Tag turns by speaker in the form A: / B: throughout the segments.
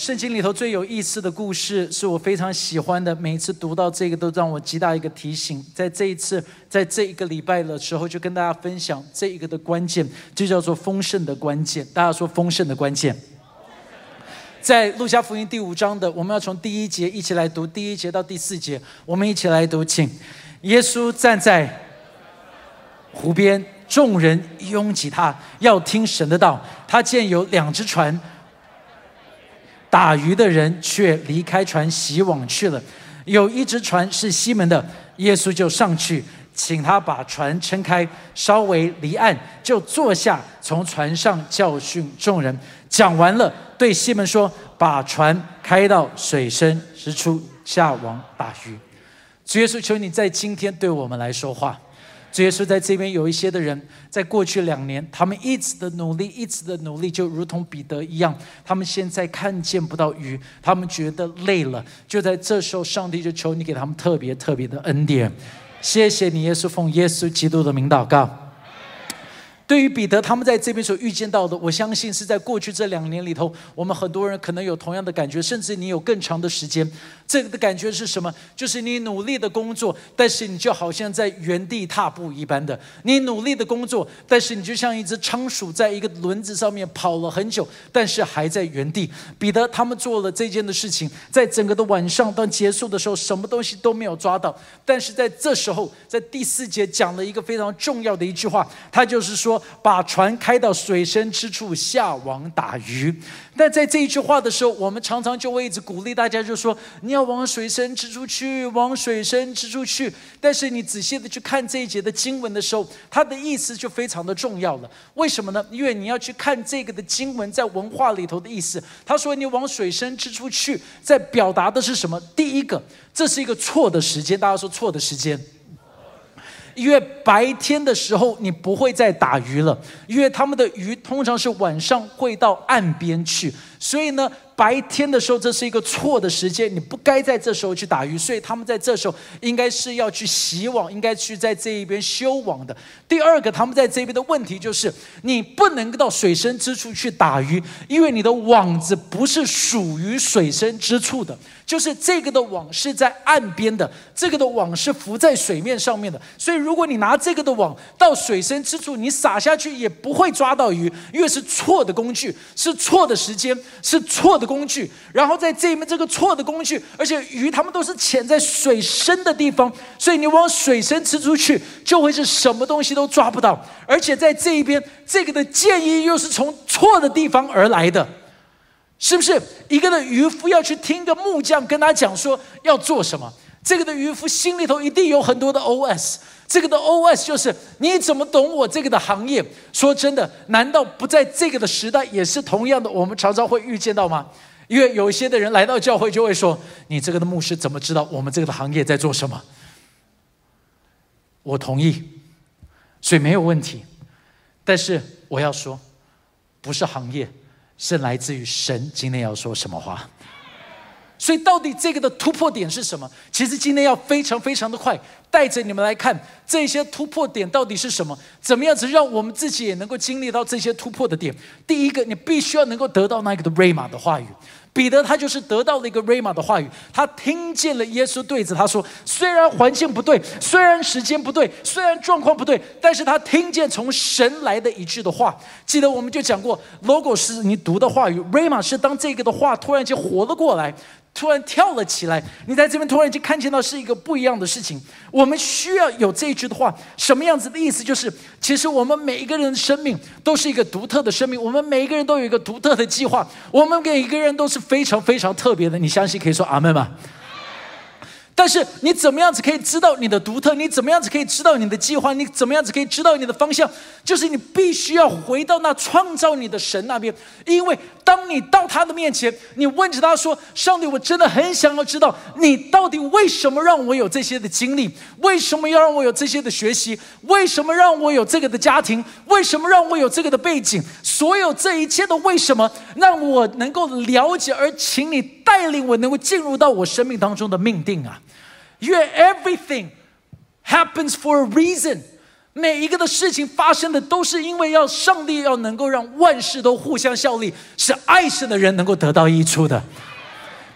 A: 圣经里头最有意思的故事，是我非常喜欢的。每一次读到这个，都让我极大一个提醒。在这一次，在这一个礼拜的时候，就跟大家分享这一个的关键，就叫做丰盛的关键。大家说丰盛的关键，在路加福音第五章的，我们要从第一节一起来读，第一节到第四节，我们一起来读，请。耶稣站在湖边，众人拥挤他，要听神的道。他见有两只船。打鱼的人却离开船洗网去了。有一只船是西门的，耶稣就上去，请他把船撑开，稍微离岸，就坐下，从船上教训众人。讲完了，对西门说：“把船开到水深之处，下网打鱼。”主耶稣，求你在今天对我们来说话。主耶稣在这边有一些的人，在过去两年，他们一直的努力，一直的努力，就如同彼得一样，他们现在看见不到鱼，他们觉得累了。就在这时候，上帝就求你给他们特别特别的恩典。谢谢你，耶稣，奉耶稣基督的名祷告。对于彼得他们在这边所遇见到的，我相信是在过去这两年里头，我们很多人可能有同样的感觉，甚至你有更长的时间。这个的感觉是什么？就是你努力的工作，但是你就好像在原地踏步一般的。你努力的工作，但是你就像一只仓鼠在一个轮子上面跑了很久，但是还在原地。彼得他们做了这件的事情，在整个的晚上到结束的时候，什么东西都没有抓到。但是在这时候，在第四节讲了一个非常重要的一句话，他就是说。把船开到水深之处下网打鱼。但在这一句话的时候，我们常常就会一直鼓励大家，就说你要往水深之处去，往水深之处去。但是你仔细的去看这一节的经文的时候，它的意思就非常的重要了。为什么呢？因为你要去看这个的经文在文化里头的意思。他说你往水深之处去，在表达的是什么？第一个，这是一个错的时间。大家说错的时间。因为白天的时候你不会再打鱼了，因为他们的鱼通常是晚上会到岸边去，所以呢。白天的时候，这是一个错的时间，你不该在这时候去打鱼，所以他们在这时候应该是要去洗网，应该去在这一边修网的。第二个，他们在这边的问题就是，你不能到水深之处去打鱼，因为你的网子不是属于水深之处的，就是这个的网是在岸边的，这个的网是浮在水面上面的，所以如果你拿这个的网到水深之处，你撒下去也不会抓到鱼，因为是错的工具，是错的时间，是错的。工具，然后在这面这个错的工具，而且鱼它们都是潜在水深的地方，所以你往水深吃出去，就会是什么东西都抓不到。而且在这一边，这个的建议又是从错的地方而来的，是不是？一个的渔夫要去听个木匠跟他讲说要做什么，这个的渔夫心里头一定有很多的 OS。这个的 OS 就是你怎么懂我这个的行业？说真的，难道不在这个的时代也是同样的？我们常常会遇见到吗？因为有一些的人来到教会就会说：“你这个的牧师怎么知道我们这个的行业在做什么？”我同意，所以没有问题。但是我要说，不是行业，是来自于神。今天要说什么话？所以，到底这个的突破点是什么？其实今天要非常非常的快，带着你们来看这些突破点到底是什么？怎么样子让我们自己也能够经历到这些突破的点？第一个，你必须要能够得到那个的瑞玛的话语。彼得他就是得到了一个瑞玛的话语，他听见了耶稣对着他说：“虽然环境不对，虽然时间不对，虽然状况不对，但是他听见从神来的一句的话。记得我们就讲过，logo 是你读的话语，瑞玛是当这个的话突然间活了过来。”突然跳了起来，你在这边突然间看见到是一个不一样的事情。我们需要有这一句的话，什么样子的意思？就是其实我们每一个人的生命都是一个独特的生命，我们每一个人都有一个独特的计划，我们每一个人都是非常非常特别的。你相信可以说阿门吗？但是你怎么样子可以知道你的独特？你怎么样子可以知道你的计划？你怎么样子可以知道你的方向？就是你必须要回到那创造你的神那边，因为当你到他的面前，你问着他说：“上帝，我真的很想要知道，你到底为什么让我有这些的经历？为什么要让我有这些的学习？为什么让我有这个的家庭？为什么让我有这个的背景？所有这一切的为什么，让我能够了解，而请你带领我，能够进入到我生命当中的命定啊！”因为 everything happens for a reason，每一个的事情发生的都是因为要上帝要能够让万事都互相效力，是爱神的人能够得到益处的。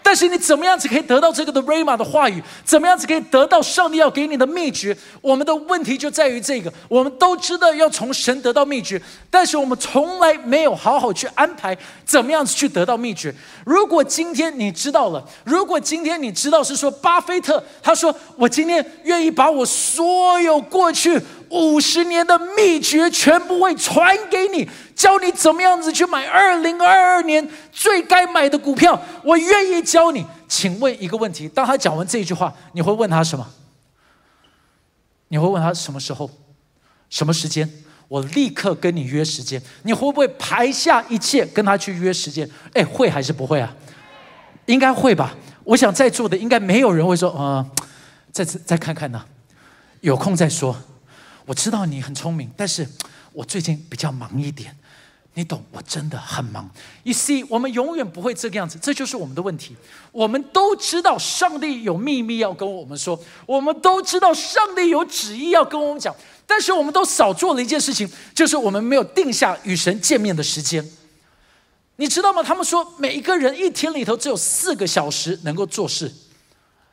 A: 但是你怎么样子可以得到这个的 rama 的话语？怎么样子可以得到上帝要给你的秘诀？我们的问题就在于这个：我们都知道要从神得到秘诀，但是我们从来没有好好去安排怎么样子去得到秘诀。如果今天你知道了，如果今天你知道是说巴菲特他说我今天愿意把我所有过去五十年的秘诀全部会传给你。教你怎么样子去买二零二二年最该买的股票，我愿意教你。请问一个问题：当他讲完这句话，你会问他什么？你会问他什么时候、什么时间？我立刻跟你约时间。你会不会排下一切跟他去约时间？哎，会还是不会啊？应该会吧。我想在座的应该没有人会说，呃，再再看看呢，有空再说。我知道你很聪明，但是我最近比较忙一点。你懂，我真的很忙。You see，我们永远不会这个样子，这就是我们的问题。我们都知道上帝有秘密要跟我们说，我们都知道上帝有旨意要跟我们讲，但是我们都少做了一件事情，就是我们没有定下与神见面的时间。你知道吗？他们说每一个人一天里头只有四个小时能够做事，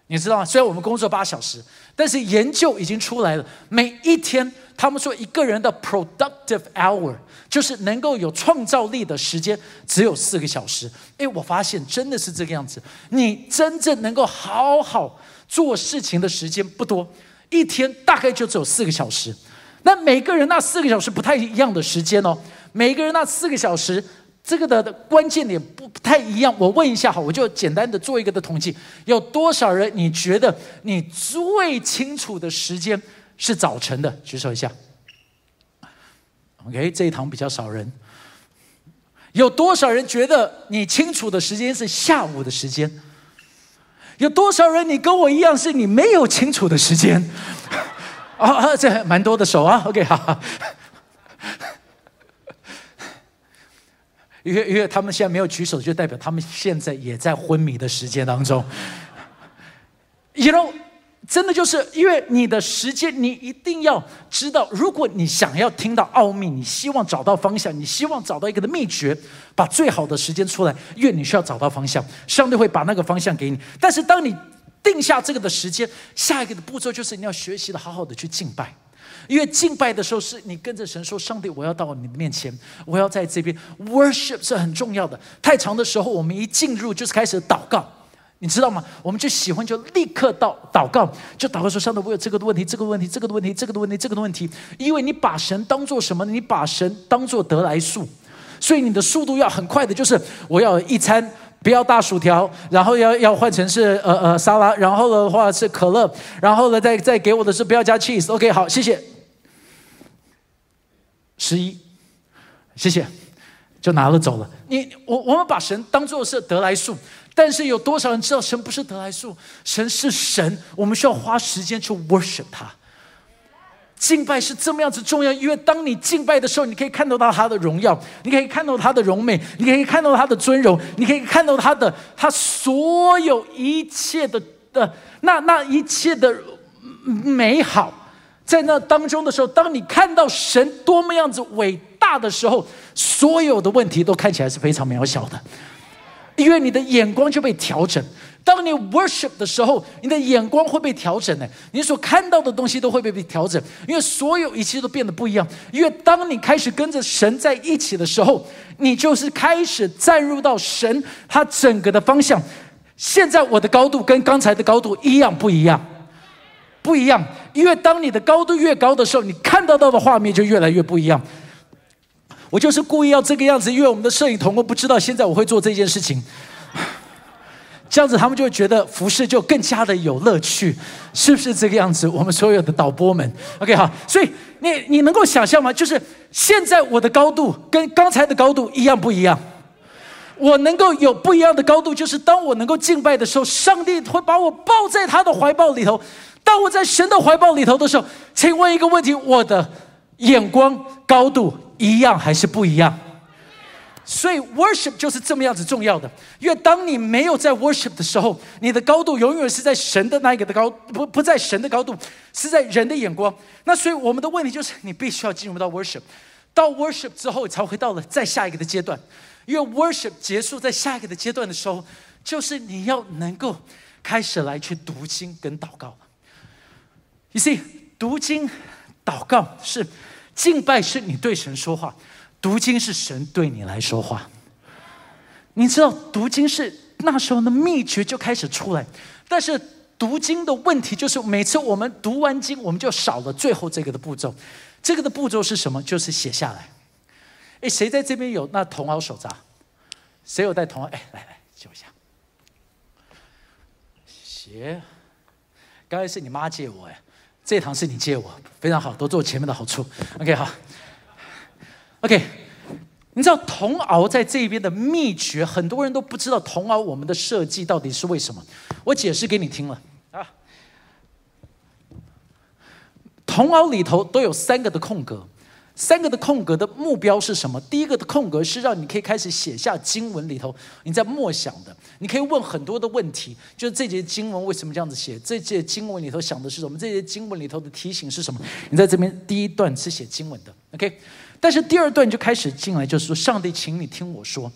A: 你知道吗？虽然我们工作八小时，但是研究已经出来了，每一天他们说一个人的 productive hour。就是能够有创造力的时间只有四个小时。诶，我发现真的是这个样子。你真正能够好好做事情的时间不多，一天大概就只有四个小时。那每个人那四个小时不太一样的时间哦，每个人那四个小时这个的关键点不太一样。我问一下哈，我就简单的做一个的统计，有多少人你觉得你最清楚的时间是早晨的？举手一下。OK，这一堂比较少人。有多少人觉得你清楚的时间是下午的时间？有多少人你跟我一样是你没有清楚的时间？啊，这蛮多的手啊。OK，好。因为因为他们现在没有举手，就代表他们现在也在昏迷的时间当中。You know。真的就是因为你的时间，你一定要知道。如果你想要听到奥秘，你希望找到方向，你希望找到一个的秘诀，把最好的时间出来。因为你需要找到方向，上帝会把那个方向给你。但是当你定下这个的时间，下一个的步骤就是你要学习的好好的去敬拜。因为敬拜的时候是你跟着神说：“上帝，我要到你的面前，我要在这边 worship 是很重要的。”太长的时候，我们一进入就是开始祷告。你知道吗？我们就喜欢就立刻到祷告，就祷告说：“上帝，我有这个的问题，这个问题，这个问题，这个问题，这个问题。”因为你把神当做什么？你把神当做得来速，所以你的速度要很快的。就是我要一餐不要大薯条，然后要要换成是呃呃沙拉，然后的话是可乐，然后呢再再给我的是不要加 cheese。OK，好，谢谢。十一，谢谢，就拿了走了。你我我们把神当做是得来速。但是有多少人知道神不是得来速，神是神，我们需要花时间去 worship 他。敬拜是这么样子重要，因为当你敬拜的时候，你可以看到到他的荣耀，你可以看到他的荣美，你可以看到他的尊荣，你可以看到他的他所有一切的的那那一切的美好，在那当中的时候，当你看到神多么样子伟大的时候，所有的问题都看起来是非常渺小的。因为你的眼光就被调整。当你 worship 的时候，你的眼光会被调整的。你所看到的东西都会被被调整，因为所有一切都变得不一样。因为当你开始跟着神在一起的时候，你就是开始站入到神他整个的方向。现在我的高度跟刚才的高度一样不一样？不一样。因为当你的高度越高的时候，你看到到的画面就越来越不一样。我就是故意要这个样子，因为我们的摄影同工不知道现在我会做这件事情，这样子他们就会觉得服饰就更加的有乐趣，是不是这个样子？我们所有的导播们，OK 好，所以你你能够想象吗？就是现在我的高度跟刚才的高度一样不一样？我能够有不一样的高度，就是当我能够敬拜的时候，上帝会把我抱在他的怀抱里头；当我在神的怀抱里头的时候，请问一个问题：我的眼光高度？一样还是不一样？所以 worship 就是这么样子重要的。因为当你没有在 worship 的时候，你的高度永远是在神的那一个的高，不不在神的高度，是在人的眼光。那所以我们的问题就是，你必须要进入到 worship，到 worship 之后才会到了再下一个的阶段。因为 worship 结束在下一个的阶段的时候，就是你要能够开始来去读经跟祷告。You see，读经、祷告是敬拜，是你对神说话；读经是神对你来说话。你知道，读经是那时候的秘诀就开始出来，但是读经的问题就是，每次我们读完经，我们就少了最后这个的步骤。这个的步骤是什么？就是写下来。哎，谁在这边有那铜鳌手札？谁有带铜鳌？哎，来来，借我一下。写，刚才是你妈借我哎。这堂是你借我，非常好，都做前面的好处。OK，好。OK，你知道铜鳌在这边的秘诀，很多人都不知道铜鳌我们的设计到底是为什么。我解释给你听了啊。铜鳌里头都有三个的空格。三个的空格的目标是什么？第一个的空格是让你可以开始写下经文里头你在默想的，你可以问很多的问题，就是这节经文为什么这样子写？这节经文里头想的是什么？这节经文里头的提醒是什么？你在这边第一段是写经文的，OK？但是第二段就开始进来，就是说上帝，请你听我说，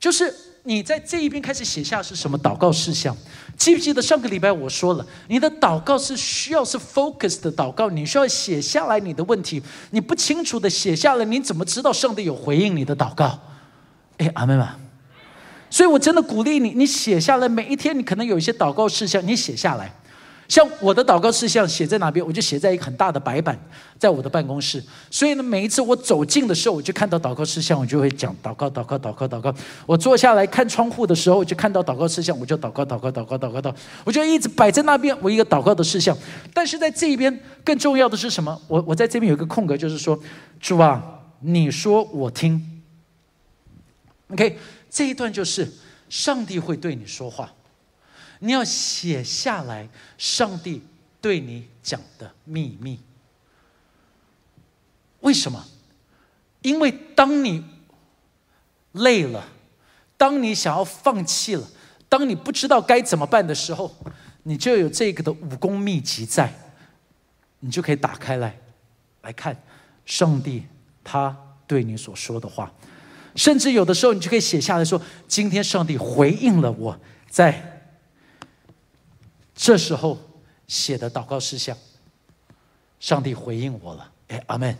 A: 就是。你在这一边开始写下是什么祷告事项？记不记得上个礼拜我说了，你的祷告是需要是 focus 的祷告，你需要写下来你的问题。你不清楚的写下来，你怎么知道上帝有回应你的祷告？哎，阿妹们，所以我真的鼓励你，你写下来，每一天你可能有一些祷告事项，你写下来。像我的祷告事项写在哪边，我就写在一个很大的白板，在我的办公室。所以呢，每一次我走近的时候，我就看到祷告事项，我就会讲祷告，祷告，祷告，祷告。我坐下来看窗户的时候，我就看到祷告事项，我就祷告，祷告，祷告，祷告，祷。我就一直摆在那边，我一个祷告的事项。但是在这一边更重要的是什么？我我在这边有一个空格，就是说，主啊，你说我听。OK，这一段就是上帝会对你说话。你要写下来，上帝对你讲的秘密。为什么？因为当你累了，当你想要放弃了，当你不知道该怎么办的时候，你就有这个的武功秘籍在，你就可以打开来，来看上帝他对你所说的话。甚至有的时候，你就可以写下来说：“今天上帝回应了我，在。”这时候写的祷告事项，上帝回应我了，哎，阿门。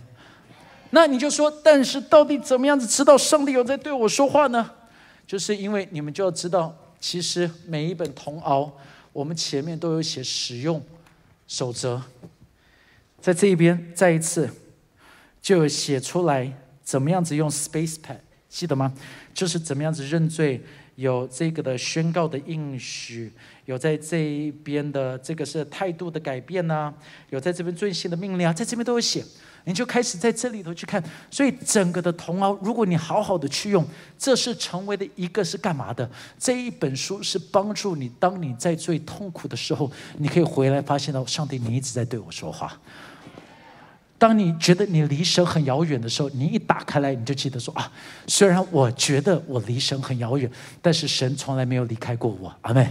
A: 那你就说，但是到底怎么样子知道上帝有在对我说话呢？就是因为你们就要知道，其实每一本铜鳌，我们前面都有写使用守则，在这一边再一次就写出来怎么样子用 space pad，记得吗？就是怎么样子认罪。有这个的宣告的应许，有在这一边的这个是态度的改变呐，有在这边最新的命令啊，在这边都有写，你就开始在这里头去看。所以整个的铜鳌，如果你好好的去用，这是成为的一个是干嘛的？这一本书是帮助你，当你在最痛苦的时候，你可以回来发现到上帝，你一直在对我说话。当你觉得你离神很遥远的时候，你一打开来，你就记得说啊，虽然我觉得我离神很遥远，但是神从来没有离开过我，阿妹。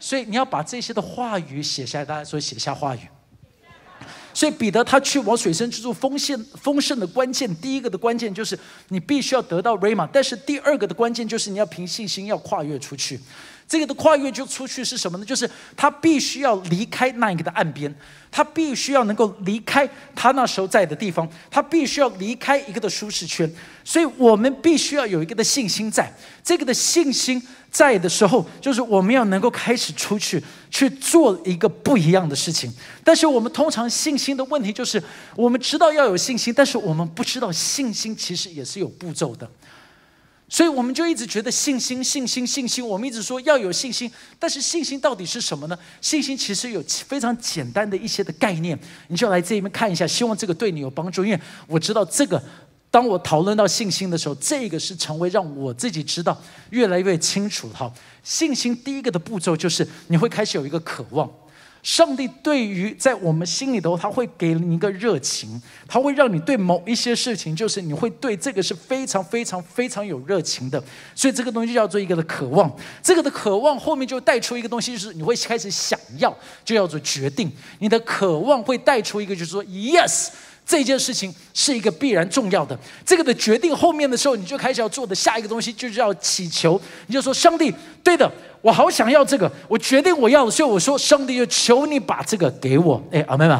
A: 所以你要把这些的话语写下来，大家说写下话语。所以彼得他去往水深之处丰盛丰盛的关键，第一个的关键就是你必须要得到 rama，但是第二个的关键就是你要凭信心要跨越出去。这个的跨越就出去是什么呢？就是他必须要离开那一个的岸边，他必须要能够离开他那时候在的地方，他必须要离开一个的舒适圈。所以我们必须要有一个的信心，在这个的信心在的时候，就是我们要能够开始出去去做一个不一样的事情。但是我们通常信心的问题就是，我们知道要有信心，但是我们不知道信心其实也是有步骤的。所以我们就一直觉得信心、信心、信心。我们一直说要有信心，但是信心到底是什么呢？信心其实有非常简单的一些的概念，你就来这一边看一下。希望这个对你有帮助，因为我知道这个，当我讨论到信心的时候，这个是成为让我自己知道越来越清楚。哈，信心第一个的步骤就是你会开始有一个渴望，上帝对于在我们心里头，他会给你一个热情，他会让你对某一些事情，就是你会对这个是非常非常非常有热情的。所以这个东西叫做一个的渴望，这个的渴望后面就带出一个东西，就是你会开始想要，就叫做决定。你的渴望会带出一个，就是说，yes。这件事情是一个必然重要的，这个的决定后面的时候，你就开始要做的下一个东西，就是要祈求。你就说：“上帝，对的，我好想要这个，我决定我要。”所以我说：“上帝，就求你把这个给我。”哎，阿妹们。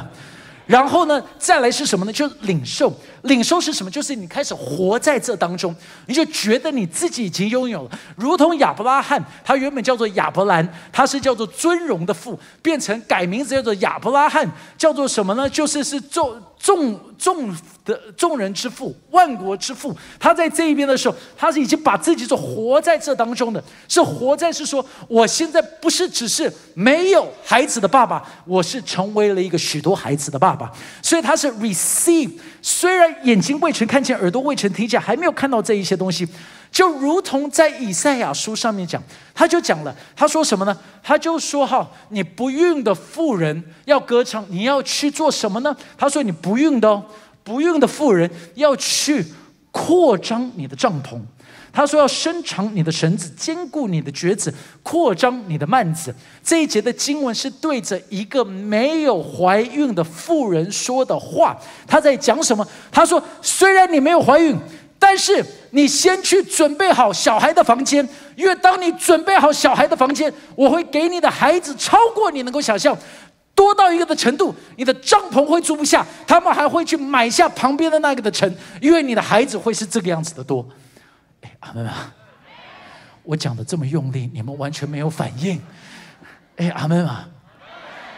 A: 然后呢，再来是什么呢？就是领受。领受是什么？就是你开始活在这当中，你就觉得你自己已经拥有了，如同亚伯拉罕，他原本叫做亚伯兰，他是叫做尊荣的父，变成改名字叫做亚伯拉罕，叫做什么呢？就是是众众众的众人之父，万国之父。他在这一边的时候，他是已经把自己做活在这当中的，是活在是说，我现在不是只是没有孩子的爸爸，我是成为了一个许多孩子的爸爸，所以他是 receive。虽然眼睛未曾看见，耳朵未曾听见，还没有看到这一些东西，就如同在以赛亚书上面讲，他就讲了，他说什么呢？他就说哈，你不孕的妇人要歌唱，你要去做什么呢？他说你不孕的哦，不孕的妇人要去扩张你的帐篷。他说：“要伸长你的绳子，坚固你的橛子，扩张你的幔子。”这一节的经文是对着一个没有怀孕的妇人说的话。他在讲什么？他说：“虽然你没有怀孕，但是你先去准备好小孩的房间，因为当你准备好小孩的房间，我会给你的孩子超过你能够想象，多到一个的程度，你的帐篷会住不下，他们还会去买下旁边的那个的城，因为你的孩子会是这个样子的多。”阿门啊！我讲的这么用力，你们完全没有反应。哎，阿门啊！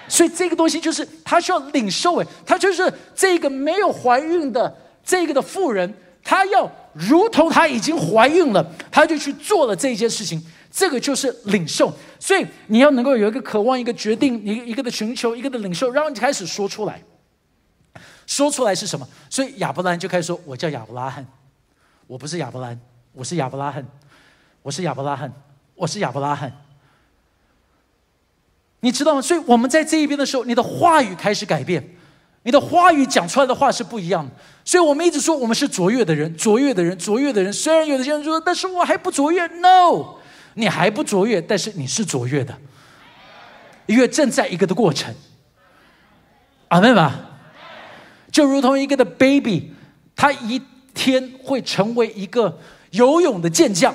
A: 所以这个东西就是他需要领受，哎，他就是这个没有怀孕的这个的妇人，他要如同他已经怀孕了，他就去做了这件事情。这个就是领受。所以你要能够有一个渴望，一个决定，一个一个的寻求，一个的领受，然后你开始说出来。说出来是什么？所以亚伯兰就开始说：“我叫亚伯拉罕，我不是亚伯兰。”我是亚伯拉罕，我是亚伯拉罕，我是亚伯拉罕。你知道吗？所以我们在这一边的时候，你的话语开始改变，你的话语讲出来的话是不一样的。所以我们一直说我们是卓越的人，卓越的人，卓越的人。虽然有的人说，但是我还不卓越。No，你还不卓越，但是你是卓越的，因为正在一个的过程。阿门吧。就如同一个的 baby，他一天会成为一个。游泳的健将，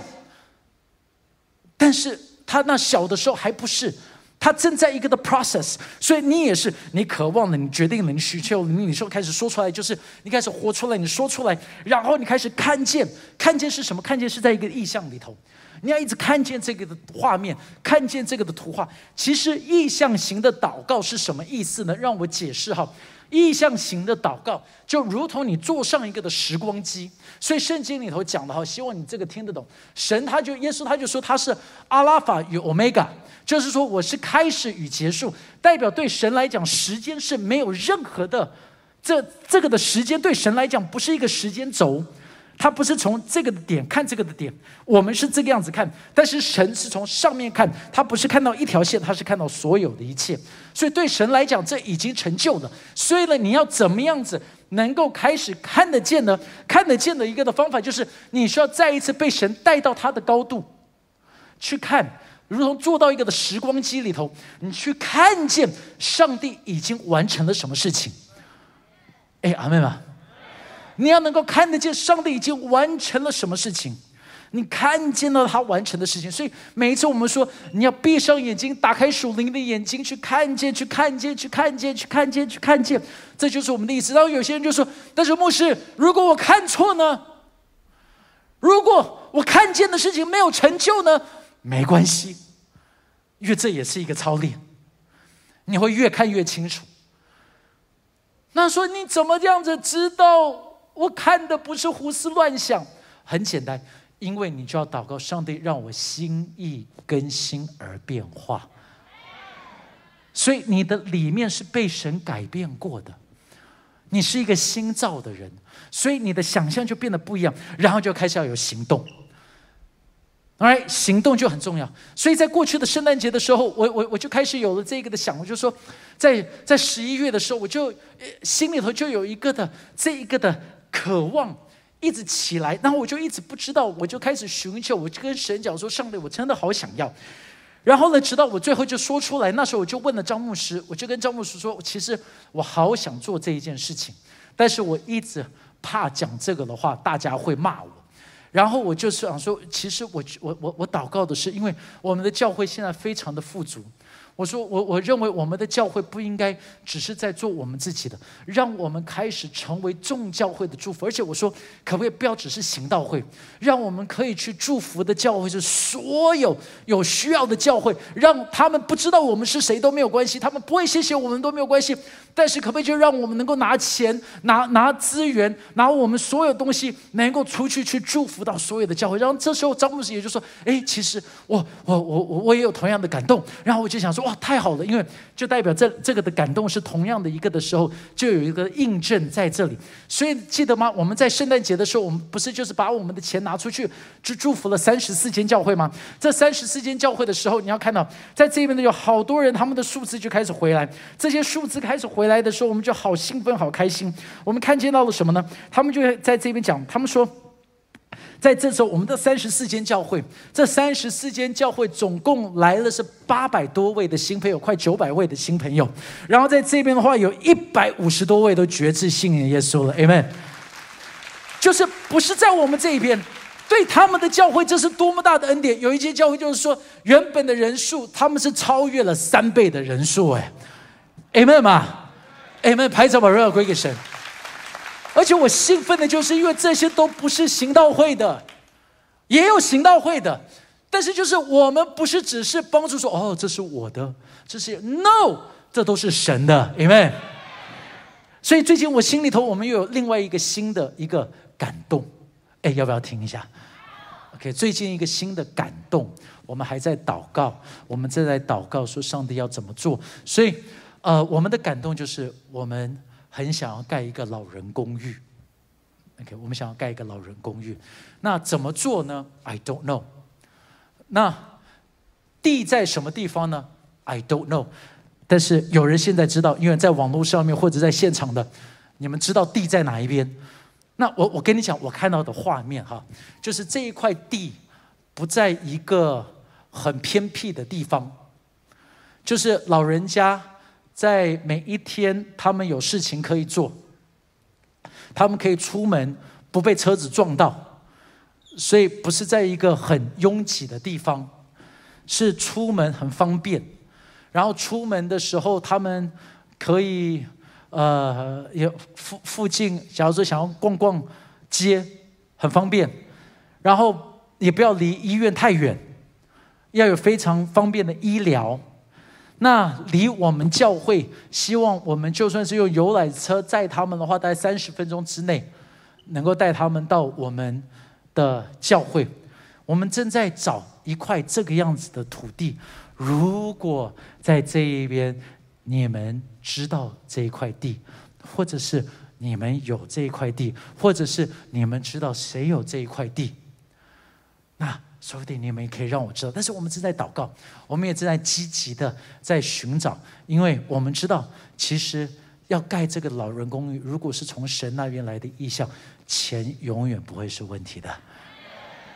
A: 但是他那小的时候还不是，他正在一个的 process，所以你也是，你渴望了，你决定了，你需求，你你说开始说出来，就是你开始活出来，你说出来，然后你开始看见，看见是什么？看见是在一个意象里头，你要一直看见这个的画面，看见这个的图画。其实意象型的祷告是什么意思呢？让我解释哈。意向型的祷告，就如同你坐上一个的时光机。所以圣经里头讲的哈，希望你这个听得懂。神他就耶稣他就说他是阿拉法与欧米伽，就是说我是开始与结束，代表对神来讲，时间是没有任何的，这这个的时间对神来讲不是一个时间轴。他不是从这个的点看这个的点，我们是这个样子看，但是神是从上面看，他不是看到一条线，他是看到所有的一切，所以对神来讲，这已经成就了。所以呢，你要怎么样子能够开始看得见呢？看得见的一个的方法，就是你需要再一次被神带到他的高度去看，如同坐到一个的时光机里头，你去看见上帝已经完成了什么事情。哎，阿妹们。你要能够看得见上帝已经完成了什么事情，你看见了他完成的事情，所以每一次我们说你要闭上眼睛，打开属灵的眼睛去看见，去看见，去看见，去看见，去看见，这就是我们的意思。然后有些人就说：“但是牧师，如果我看错呢？如果我看见的事情没有成就呢？没关系，因为这也是一个操练，你会越看越清楚。那说你怎么这样子知道？”我看的不是胡思乱想，很简单，因为你就要祷告上帝，让我心意更新而变化。所以你的里面是被神改变过的，你是一个新造的人，所以你的想象就变得不一样，然后就开始要有行动。，right，行动就很重要。所以在过去的圣诞节的时候，我我我就开始有了这个的想，我就说，在在十一月的时候，我就心里头就有一个的这一个的渴望。一直起来，然后我就一直不知道，我就开始寻求，我就跟神讲说：“上帝，我真的好想要。”然后呢，直到我最后就说出来，那时候我就问了张牧师，我就跟张牧师说：“其实我好想做这一件事情，但是我一直怕讲这个的话，大家会骂我。”然后我就想说：“其实我我我我祷告的是，因为我们的教会现在非常的富足。”我说我我认为我们的教会不应该只是在做我们自己的，让我们开始成为众教会的祝福。而且我说，可不可以不要只是行道会，让我们可以去祝福的教会是所有有需要的教会，让他们不知道我们是谁都没有关系，他们不会谢谢我们都没有关系。但是可不可以就让我们能够拿钱、拿拿资源、拿我们所有东西，能够出去去祝福到所有的教会？然后这时候张牧师也就说：“哎，其实我我我我我也有同样的感动。”然后我就想说。哇，太好了！因为就代表这这个的感动是同样的一个的时候，就有一个印证在这里。所以记得吗？我们在圣诞节的时候，我们不是就是把我们的钱拿出去，去祝福了三十四间教会吗？这三十四间教会的时候，你要看到，在这边呢有好多人，他们的数字就开始回来。这些数字开始回来的时候，我们就好兴奋、好开心。我们看见到了什么呢？他们就在这边讲，他们说。在这时候，我们的三十四间教会，这三十四间教会总共来了是八百多位的新朋友，快九百位的新朋友。然后在这边的话，有一百五十多位都决志信耶稣了，Amen。就是不是在我们这一边，对他们的教会这是多么大的恩典。有一些教会就是说，原本的人数他们是超越了三倍的人数，哎，Amen 嘛，Amen，拍手把荣耀归给神。而且我兴奋的就是，因为这些都不是行道会的，也有行道会的，但是就是我们不是只是帮助说，哦，这是我的，这是 no，这都是神的，amen。所以最近我心里头，我们又有另外一个新的一个感动，哎，要不要听一下？OK，最近一个新的感动，我们还在祷告，我们正在祷告说上帝要怎么做，所以呃，我们的感动就是我们。很想要盖一个老人公寓，OK，我们想要盖一个老人公寓，那怎么做呢？I don't know。那地在什么地方呢？I don't know。但是有人现在知道，因为在网络上面或者在现场的，你们知道地在哪一边？那我我跟你讲，我看到的画面哈，就是这一块地不在一个很偏僻的地方，就是老人家。在每一天，他们有事情可以做，他们可以出门不被车子撞到，所以不是在一个很拥挤的地方，是出门很方便。然后出门的时候，他们可以呃，也附附近，假如说想要逛逛街，很方便。然后也不要离医院太远，要有非常方便的医疗。那离我们教会，希望我们就算是用游览车载他们的话，大概三十分钟之内，能够带他们到我们的教会。我们正在找一块这个样子的土地。如果在这一边，你们知道这一块地，或者是你们有这一块地，或者是你们知道谁有这一块地，那。说不定你们也可以让我知道，但是我们正在祷告，我们也正在积极的在寻找，因为我们知道，其实要盖这个老人公寓，如果是从神那边来的意向，钱永远不会是问题的。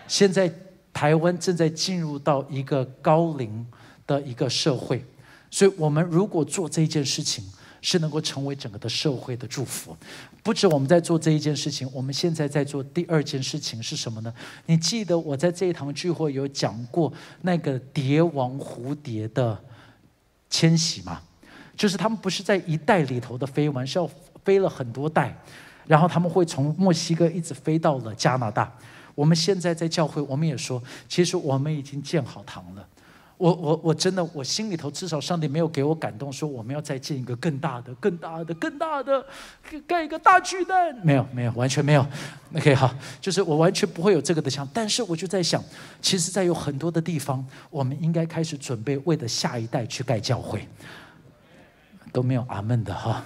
A: 现在台湾正在进入到一个高龄的一个社会，所以我们如果做这件事情。是能够成为整个的社会的祝福，不止我们在做这一件事情，我们现在在做第二件事情是什么呢？你记得我在这一堂聚会有讲过那个蝶王蝴蝶的迁徙吗？就是他们不是在一代里头的飞完，是要飞了很多代，然后他们会从墨西哥一直飞到了加拿大。我们现在在教会，我们也说，其实我们已经建好堂了。我我我真的，我心里头至少上帝没有给我感动，说我们要再建一个更大的、更大的、更大的，盖一个大巨蛋，没有没有，完全没有。OK，好，就是我完全不会有这个的想，但是我就在想，其实，在有很多的地方，我们应该开始准备，为了下一代去盖教会，都没有阿门的哈。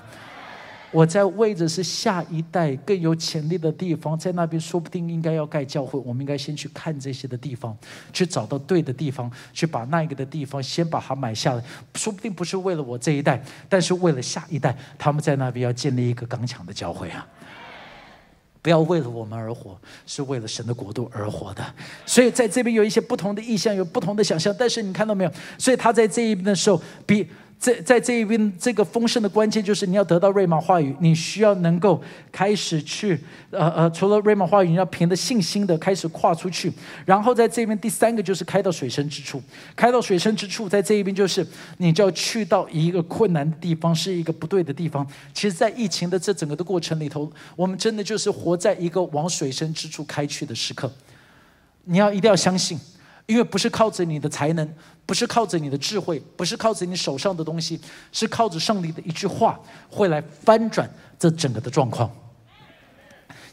A: 我在为着是下一代更有潜力的地方，在那边说不定应该要盖教会，我们应该先去看这些的地方，去找到对的地方，去把那一个的地方先把它买下来，说不定不是为了我这一代，但是为了下一代，他们在那边要建立一个刚强的教会啊！不要为了我们而活，是为了神的国度而活的。所以在这边有一些不同的意向，有不同的想象，但是你看到没有？所以他在这一边的时候比。在在这一边，这个丰盛的关键就是你要得到瑞玛话语，你需要能够开始去，呃呃，除了瑞玛话语，你要凭着信心的开始跨出去。然后在这边第三个就是开到水深之处，开到水深之处，在这一边就是你就要去到一个困难的地方，是一个不对的地方。其实，在疫情的这整个的过程里头，我们真的就是活在一个往水深之处开去的时刻。你要一定要相信。因为不是靠着你的才能，不是靠着你的智慧，不是靠着你手上的东西，是靠着上帝的一句话，会来翻转这整个的状况。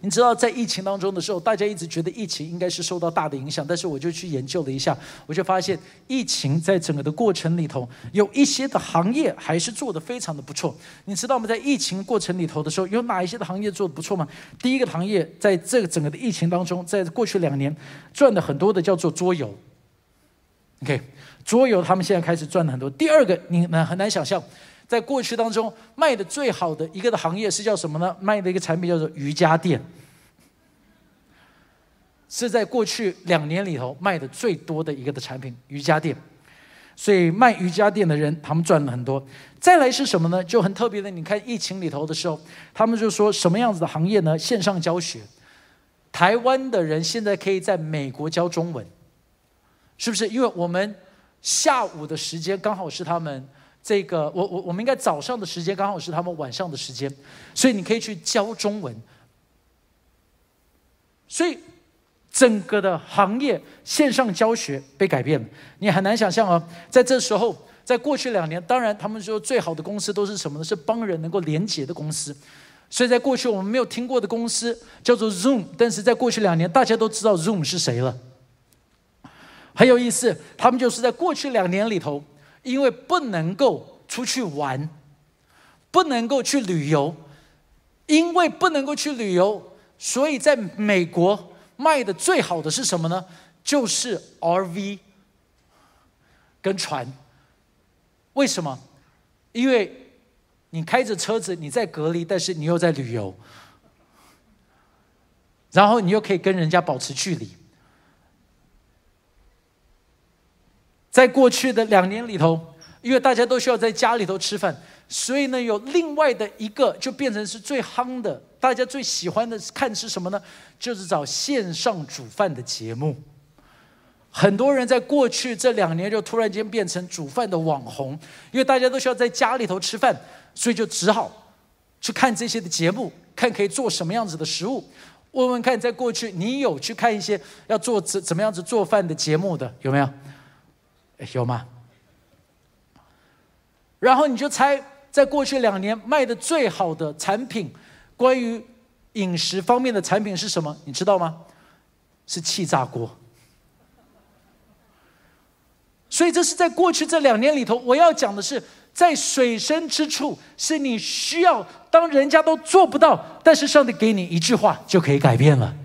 A: 你知道，在疫情当中的时候，大家一直觉得疫情应该是受到大的影响，但是我就去研究了一下，我就发现疫情在整个的过程里头，有一些的行业还是做得非常的不错。你知道我们在疫情过程里头的时候，有哪一些的行业做得不错吗？第一个行业，在这个整个的疫情当中，在过去两年赚的很多的叫做桌游。OK，桌游他们现在开始赚了很多。第二个，你们很难想象，在过去当中卖的最好的一个的行业是叫什么呢？卖的一个产品叫做瑜伽垫，是在过去两年里头卖的最多的一个的产品——瑜伽垫。所以卖瑜伽垫的人，他们赚了很多。再来是什么呢？就很特别的，你看疫情里头的时候，他们就说什么样子的行业呢？线上教学，台湾的人现在可以在美国教中文。是不是？因为我们下午的时间刚好是他们这个，我我我们应该早上的时间刚好是他们晚上的时间，所以你可以去教中文。所以整个的行业线上教学被改变了，你很难想象哦。在这时候，在过去两年，当然他们说最好的公司都是什么呢？是帮人能够连接的公司。所以在过去我们没有听过的公司叫做 Zoom，但是在过去两年，大家都知道 Zoom 是谁了。很有意思，他们就是在过去两年里头，因为不能够出去玩，不能够去旅游，因为不能够去旅游，所以在美国卖的最好的是什么呢？就是 RV 跟船。为什么？因为你开着车子，你在隔离，但是你又在旅游，然后你又可以跟人家保持距离。在过去的两年里头，因为大家都需要在家里头吃饭，所以呢，有另外的一个就变成是最夯的，大家最喜欢的看是什么呢？就是找线上煮饭的节目。很多人在过去这两年就突然间变成煮饭的网红，因为大家都需要在家里头吃饭，所以就只好去看这些的节目，看可以做什么样子的食物。问问看，在过去你有去看一些要做怎怎么样子做饭的节目的有没有？有吗？然后你就猜，在过去两年卖的最好的产品，关于饮食方面的产品是什么？你知道吗？是气炸锅。所以这是在过去这两年里头，我要讲的是，在水深之处，是你需要当人家都做不到，但是上帝给你一句话就可以改变了。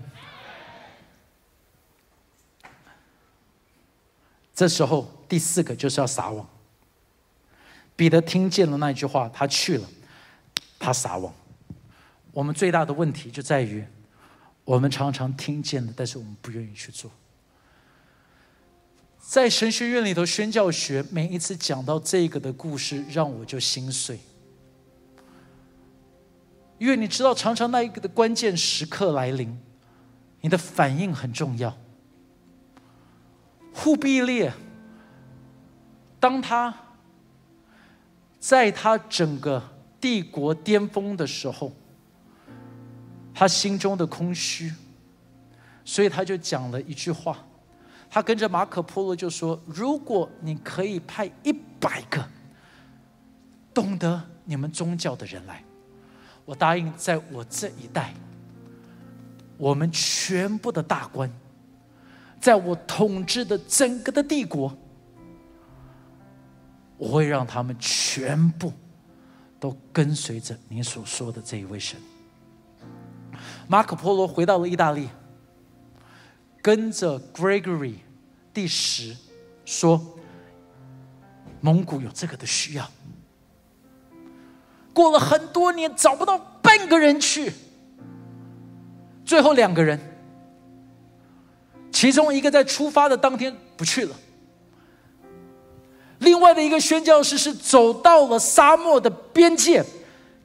A: 这时候。第四个就是要撒网。彼得听见了那句话，他去了，他撒网。我们最大的问题就在于，我们常常听见了，但是我们不愿意去做。在神学院里头宣教学，每一次讲到这个的故事，让我就心碎。因为你知道，常常那一个的关键时刻来临，你的反应很重要。忽必烈。当他在他整个帝国巅峰的时候，他心中的空虚，所以他就讲了一句话，他跟着马可波罗就说：“如果你可以派一百个懂得你们宗教的人来，我答应在我这一代，我们全部的大官，在我统治的整个的帝国。”我会让他们全部都跟随着你所说的这一位神。马可波罗回到了意大利，跟着 Gregory 第十说，蒙古有这个的需要。过了很多年，找不到半个人去，最后两个人，其中一个在出发的当天不去了。另外的一个宣教士是走到了沙漠的边界，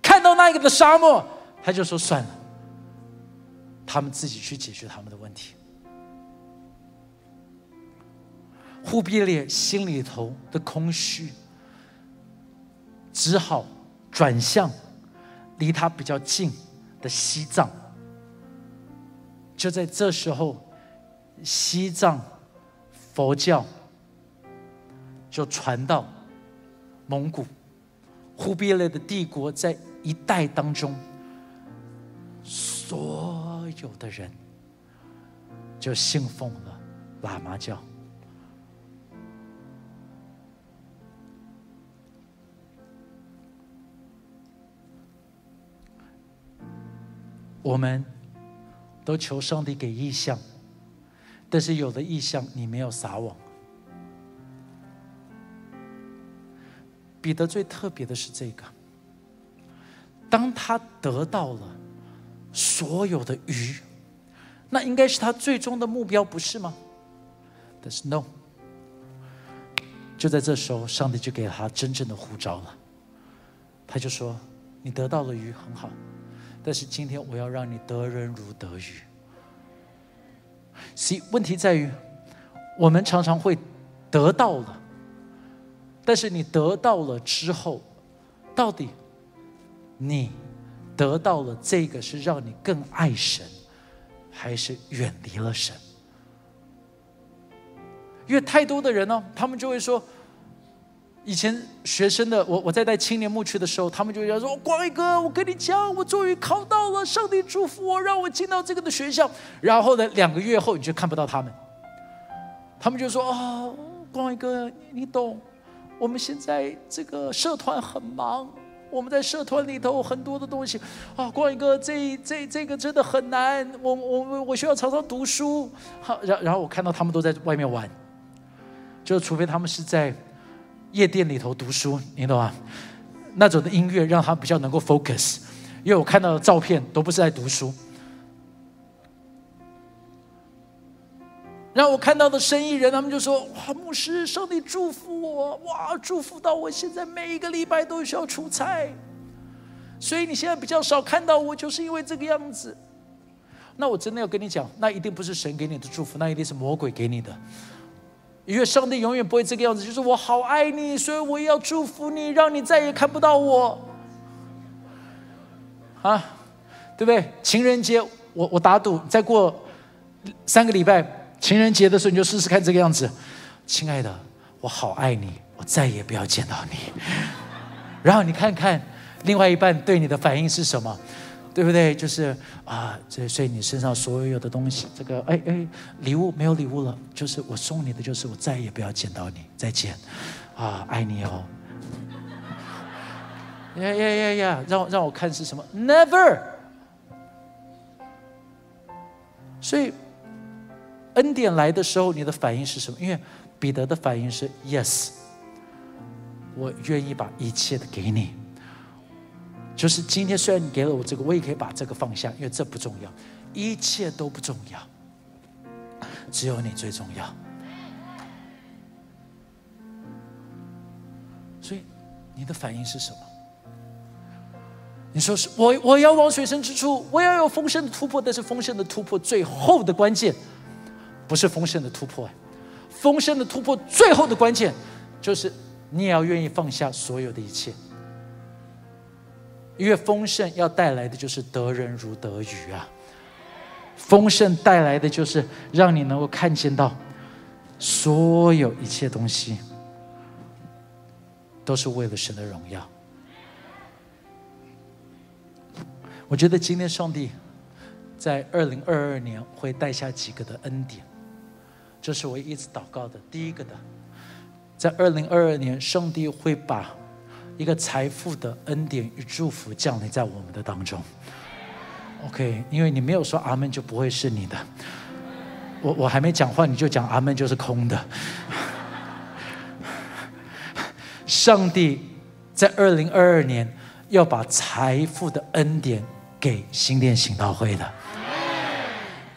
A: 看到那一个的沙漠，他就说算了，他们自己去解决他们的问题。忽必烈心里头的空虚，只好转向离他比较近的西藏。就在这时候，西藏佛教。就传到蒙古，忽必烈的帝国在一代当中，所有的人就信奉了喇嘛教。我们都求上帝给意象，但是有的意象你没有撒网。彼得最特别的是这个，当他得到了所有的鱼，那应该是他最终的目标，不是吗？但是 no，就在这时候，上帝就给了他真正的呼召了。他就说：“你得到了鱼很好，但是今天我要让你得人如得鱼。”其问题在于，我们常常会得到了。但是你得到了之后，到底你得到了这个是让你更爱神，还是远离了神？因为太多的人呢，他们就会说，以前学生的我，我在带青年牧区的时候，他们就会说：“光一哥，我跟你讲，我终于考到了，上帝祝福我，让我进到这个的学校。”然后呢，两个月后你就看不到他们，他们就说：“啊，光一哥，你懂。”我们现在这个社团很忙，我们在社团里头很多的东西啊，光一个这这这个真的很难，我我我需要常常读书，好，然然后我看到他们都在外面玩，就除非他们是在夜店里头读书，你懂吗？那种的音乐让他比较能够 focus，因为我看到的照片都不是在读书。然后我看到的生意人，他们就说：“哇，牧师，上帝祝福我，哇，祝福到我现在每一个礼拜都需要出差，所以你现在比较少看到我，就是因为这个样子。”那我真的要跟你讲，那一定不是神给你的祝福，那一定是魔鬼给你的。因为上帝永远不会这个样子，就是我好爱你，所以我也要祝福你，让你再也看不到我。啊，对不对？情人节，我我打赌，再过三个礼拜。情人节的时候，你就试试看这个样子，亲爱的，我好爱你，我再也不要见到你。然后你看看另外一半对你的反应是什么，对不对？就是啊，这所以你身上所有的东西，这个哎哎，礼物没有礼物了，就是我送你的，就是我再也不要见到你，再见，啊，爱你哦。呀呀呀呀，让让我看是什么？Never。所以。恩典来的时候，你的反应是什么？因为彼得的反应是 “yes”，我愿意把一切的给你。就是今天虽然你给了我这个，我也可以把这个放下，因为这不重要，一切都不重要，只有你最重要。所以你的反应是什么？你说是我我要往水深之处，我要有丰盛的突破，但是丰盛的突破最后的关键。不是丰盛的突破，丰盛的突破最后的关键，就是你也要愿意放下所有的一切，因为丰盛要带来的就是得人如得鱼啊，丰盛带来的就是让你能够看见到所有一切东西都是为了神的荣耀。我觉得今天上帝在二零二二年会带下几个的恩典。这是我一直祷告的。第一个的，在二零二二年，上帝会把一个财富的恩典与祝福降临在我们的当中。OK，因为你没有说阿门，就不会是你的。我我还没讲话，你就讲阿门，就是空的。上帝在二零二二年要把财富的恩典给新店行道会的，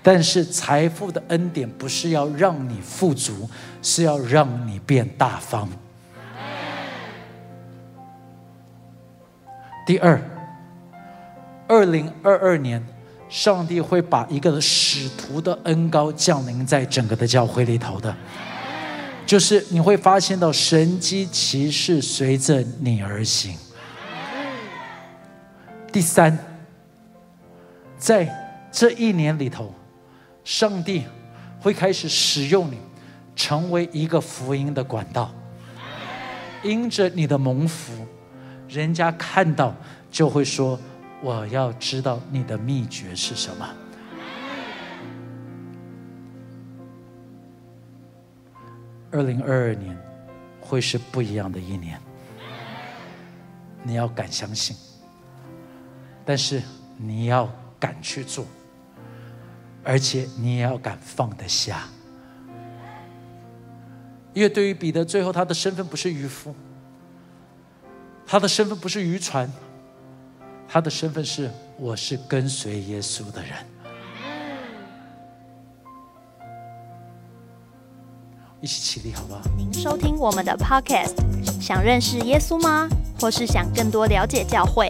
A: 但是财富的恩典不是要让你富足，是要让你变大方。第二，二零二二年，上帝会把一个使徒的恩高降临在整个的教会里头的。就是你会发现到神机骑士随着你而行。第三，在这一年里头，上帝会开始使用你，成为一个福音的管道。因着你的蒙福，人家看到就会说：“我要知道你的秘诀是什么。”二零二二年会是不一样的一年，你要敢相信，但是你要敢去做，而且你也要敢放得下。因为对于彼得，最后他的身份不是渔夫，他的身份不是渔船，他的身份是我是跟随耶稣的人。一起起立，好不好？
B: 您收听我们的 Podcast，想认识耶稣吗？或是想更多了解教会？